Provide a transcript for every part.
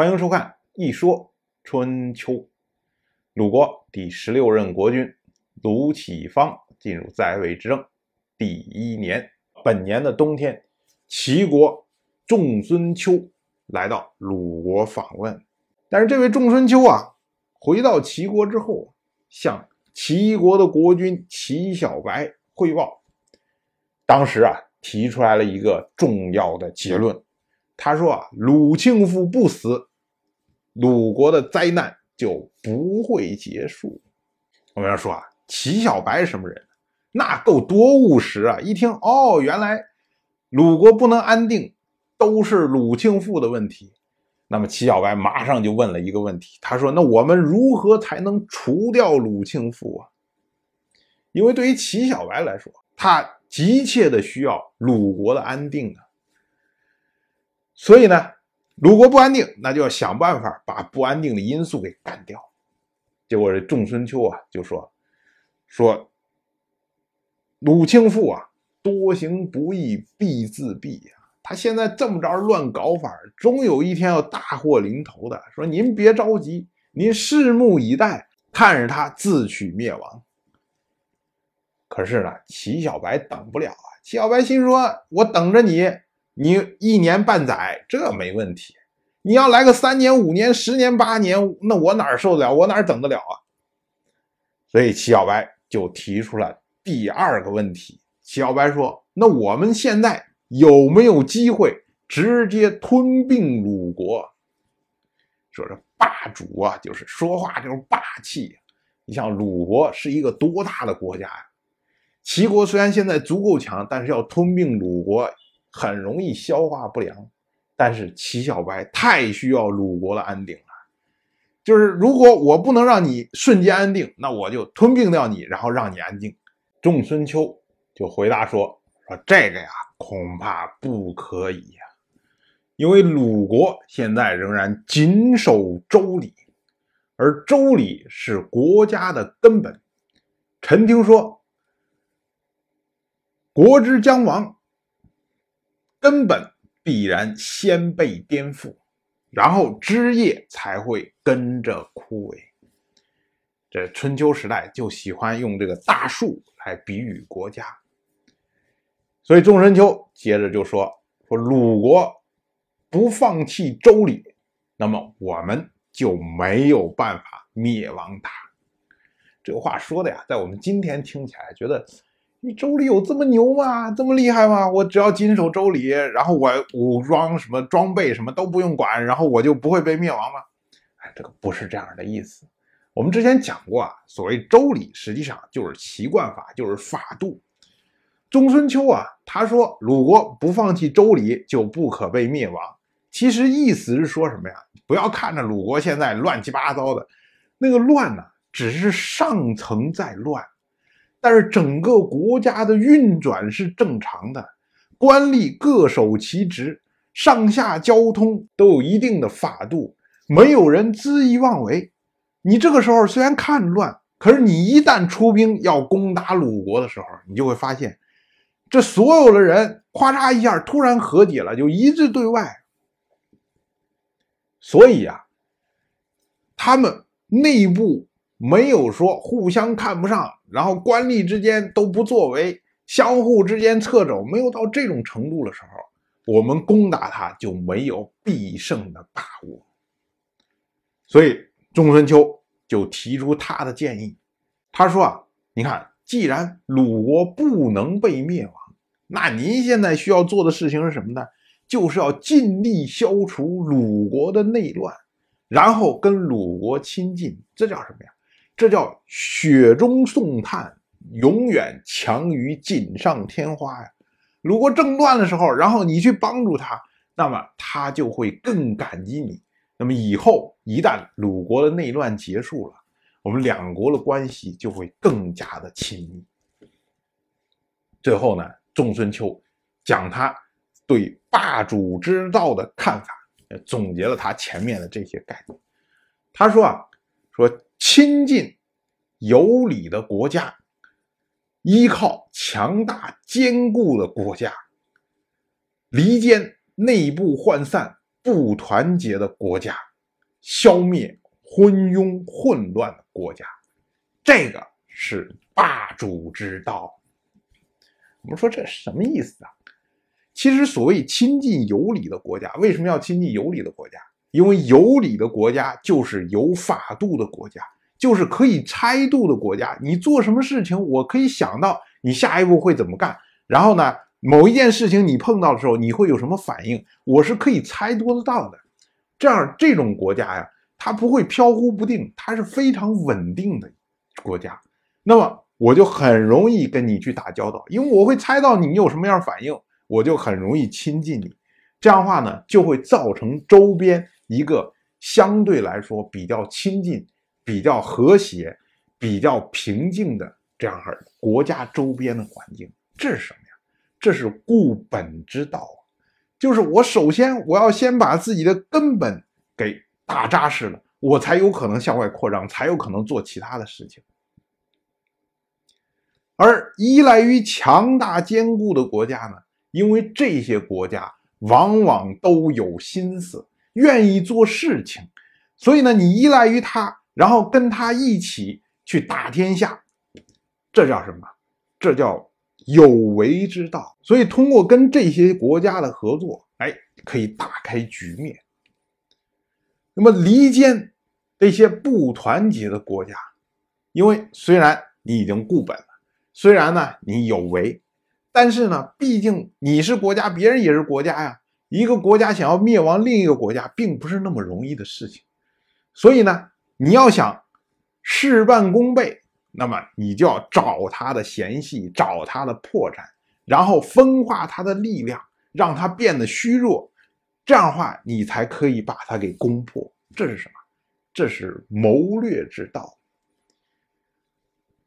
欢迎收看《一说春秋》。鲁国第十六任国君鲁启方进入在位执政第一年，本年的冬天，齐国仲孙丘来到鲁国访问。但是这位仲孙秋啊，回到齐国之后，向齐国的国君齐小白汇报，当时啊，提出来了一个重要的结论。他说啊，鲁庆父不死。鲁国的灾难就不会结束。我们要说啊，齐小白什么人？那够多务实啊！一听哦，原来鲁国不能安定，都是鲁庆父的问题。那么齐小白马上就问了一个问题，他说：“那我们如何才能除掉鲁庆父啊？”因为对于齐小白来说，他急切的需要鲁国的安定啊。所以呢？鲁国不安定，那就要想办法把不安定的因素给干掉。结果这仲孙丘啊就说：“说鲁庆父啊，多行不义必自毙呀！他现在这么着乱搞法，终有一天要大祸临头的。说您别着急，您拭目以待，看着他自取灭亡。可是呢，齐小白等不了啊！齐小白心说：我等着你。”你一年半载这没问题，你要来个三年五年十年八年，那我哪受得了？我哪等得了啊？所以齐小白就提出了第二个问题。齐小白说：“那我们现在有没有机会直接吞并鲁国？”说这霸主啊，就是说话就是霸气。你像鲁国是一个多大的国家呀？齐国虽然现在足够强，但是要吞并鲁国。很容易消化不良，但是齐小白太需要鲁国的安定了。就是如果我不能让你瞬间安定，那我就吞并掉你，然后让你安定。仲孙丘就回答说：“说这个呀，恐怕不可以呀，因为鲁国现在仍然谨守周礼，而周礼是国家的根本。臣听说，国之将亡。”根本必然先被颠覆，然后枝叶才会跟着枯萎。这春秋时代就喜欢用这个大树来比喻国家，所以仲申秋接着就说：“说鲁国不放弃周礼，那么我们就没有办法灭亡它。”这个话说的呀，在我们今天听起来觉得。你周礼有这么牛吗？这么厉害吗？我只要谨守周礼，然后我武装什么装备什么都不用管，然后我就不会被灭亡吗？哎，这个不是这样的意思。我们之前讲过啊，所谓周礼实际上就是习惯法，就是法度。仲孙秋啊，他说鲁国不放弃周礼就不可被灭亡。其实意思是说什么呀？不要看着鲁国现在乱七八糟的，那个乱呢，只是上层在乱。但是整个国家的运转是正常的，官吏各守其职，上下交通都有一定的法度，没有人恣意妄为。你这个时候虽然看乱，可是你一旦出兵要攻打鲁国的时候，你就会发现，这所有的人咔嚓一下突然和解了，就一致对外。所以啊，他们内部。没有说互相看不上，然后官吏之间都不作为，相互之间掣肘，没有到这种程度的时候，我们攻打他就没有必胜的把握。所以仲孙秋就提出他的建议，他说啊，你看，既然鲁国不能被灭亡，那您现在需要做的事情是什么呢？就是要尽力消除鲁国的内乱，然后跟鲁国亲近，这叫什么呀？这叫雪中送炭，永远强于锦上添花呀！鲁国正乱的时候，然后你去帮助他，那么他就会更感激你。那么以后一旦鲁国的内乱结束了，我们两国的关系就会更加的亲密。最后呢，仲孙秋讲他对霸主之道的看法，总结了他前面的这些概念。他说啊，说。亲近有理的国家，依靠强大坚固的国家，离间内部涣散不团结的国家，消灭昏庸混乱的国家，这个是霸主之道。我们说这什么意思啊？其实所谓亲近有理的国家，为什么要亲近有理的国家？因为有理的国家就是有法度的国家，就是可以猜度的国家。你做什么事情，我可以想到你下一步会怎么干。然后呢，某一件事情你碰到的时候，你会有什么反应？我是可以猜度得到的。这样，这种国家呀，它不会飘忽不定，它是非常稳定的国家。那么，我就很容易跟你去打交道，因为我会猜到你有什么样反应，我就很容易亲近你。这样的话呢，就会造成周边。一个相对来说比较亲近、比较和谐、比较平静的这样儿国家周边的环境，这是什么呀？这是固本之道啊！就是我首先我要先把自己的根本给打扎实了，我才有可能向外扩张，才有可能做其他的事情。而依赖于强大坚固的国家呢，因为这些国家往往都有心思。愿意做事情，所以呢，你依赖于他，然后跟他一起去打天下，这叫什么？这叫有为之道。所以，通过跟这些国家的合作，哎，可以打开局面。那么，离间这些不团结的国家，因为虽然你已经固本了，虽然呢你有为，但是呢，毕竟你是国家，别人也是国家呀。一个国家想要灭亡另一个国家，并不是那么容易的事情，所以呢，你要想事半功倍，那么你就要找他的嫌隙，找他的破绽，然后分化他的力量，让他变得虚弱，这样的话，你才可以把他给攻破。这是什么？这是谋略之道。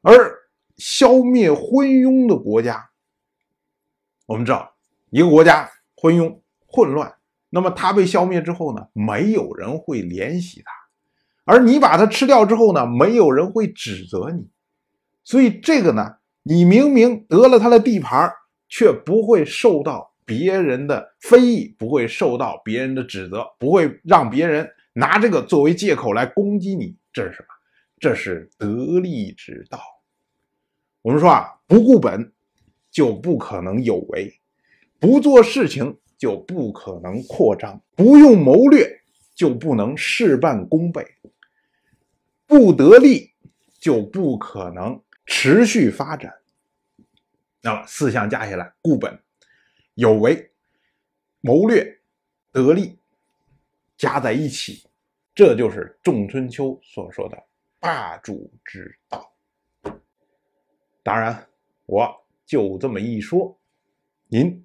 而消灭昏庸的国家，我们知道，一个国家昏庸。混乱，那么它被消灭之后呢？没有人会怜惜它，而你把它吃掉之后呢？没有人会指责你。所以这个呢，你明明得了他的地盘，却不会受到别人的非议，不会受到别人的指责，不会让别人拿这个作为借口来攻击你。这是什么？这是得利之道。我们说啊，不顾本就不可能有为，不做事情。就不可能扩张，不用谋略就不能事半功倍，不得利就不可能持续发展。那么四项加起来，固本、有为、谋略、得利，加在一起，这就是仲春秋所说的霸主之道。当然，我就这么一说，您。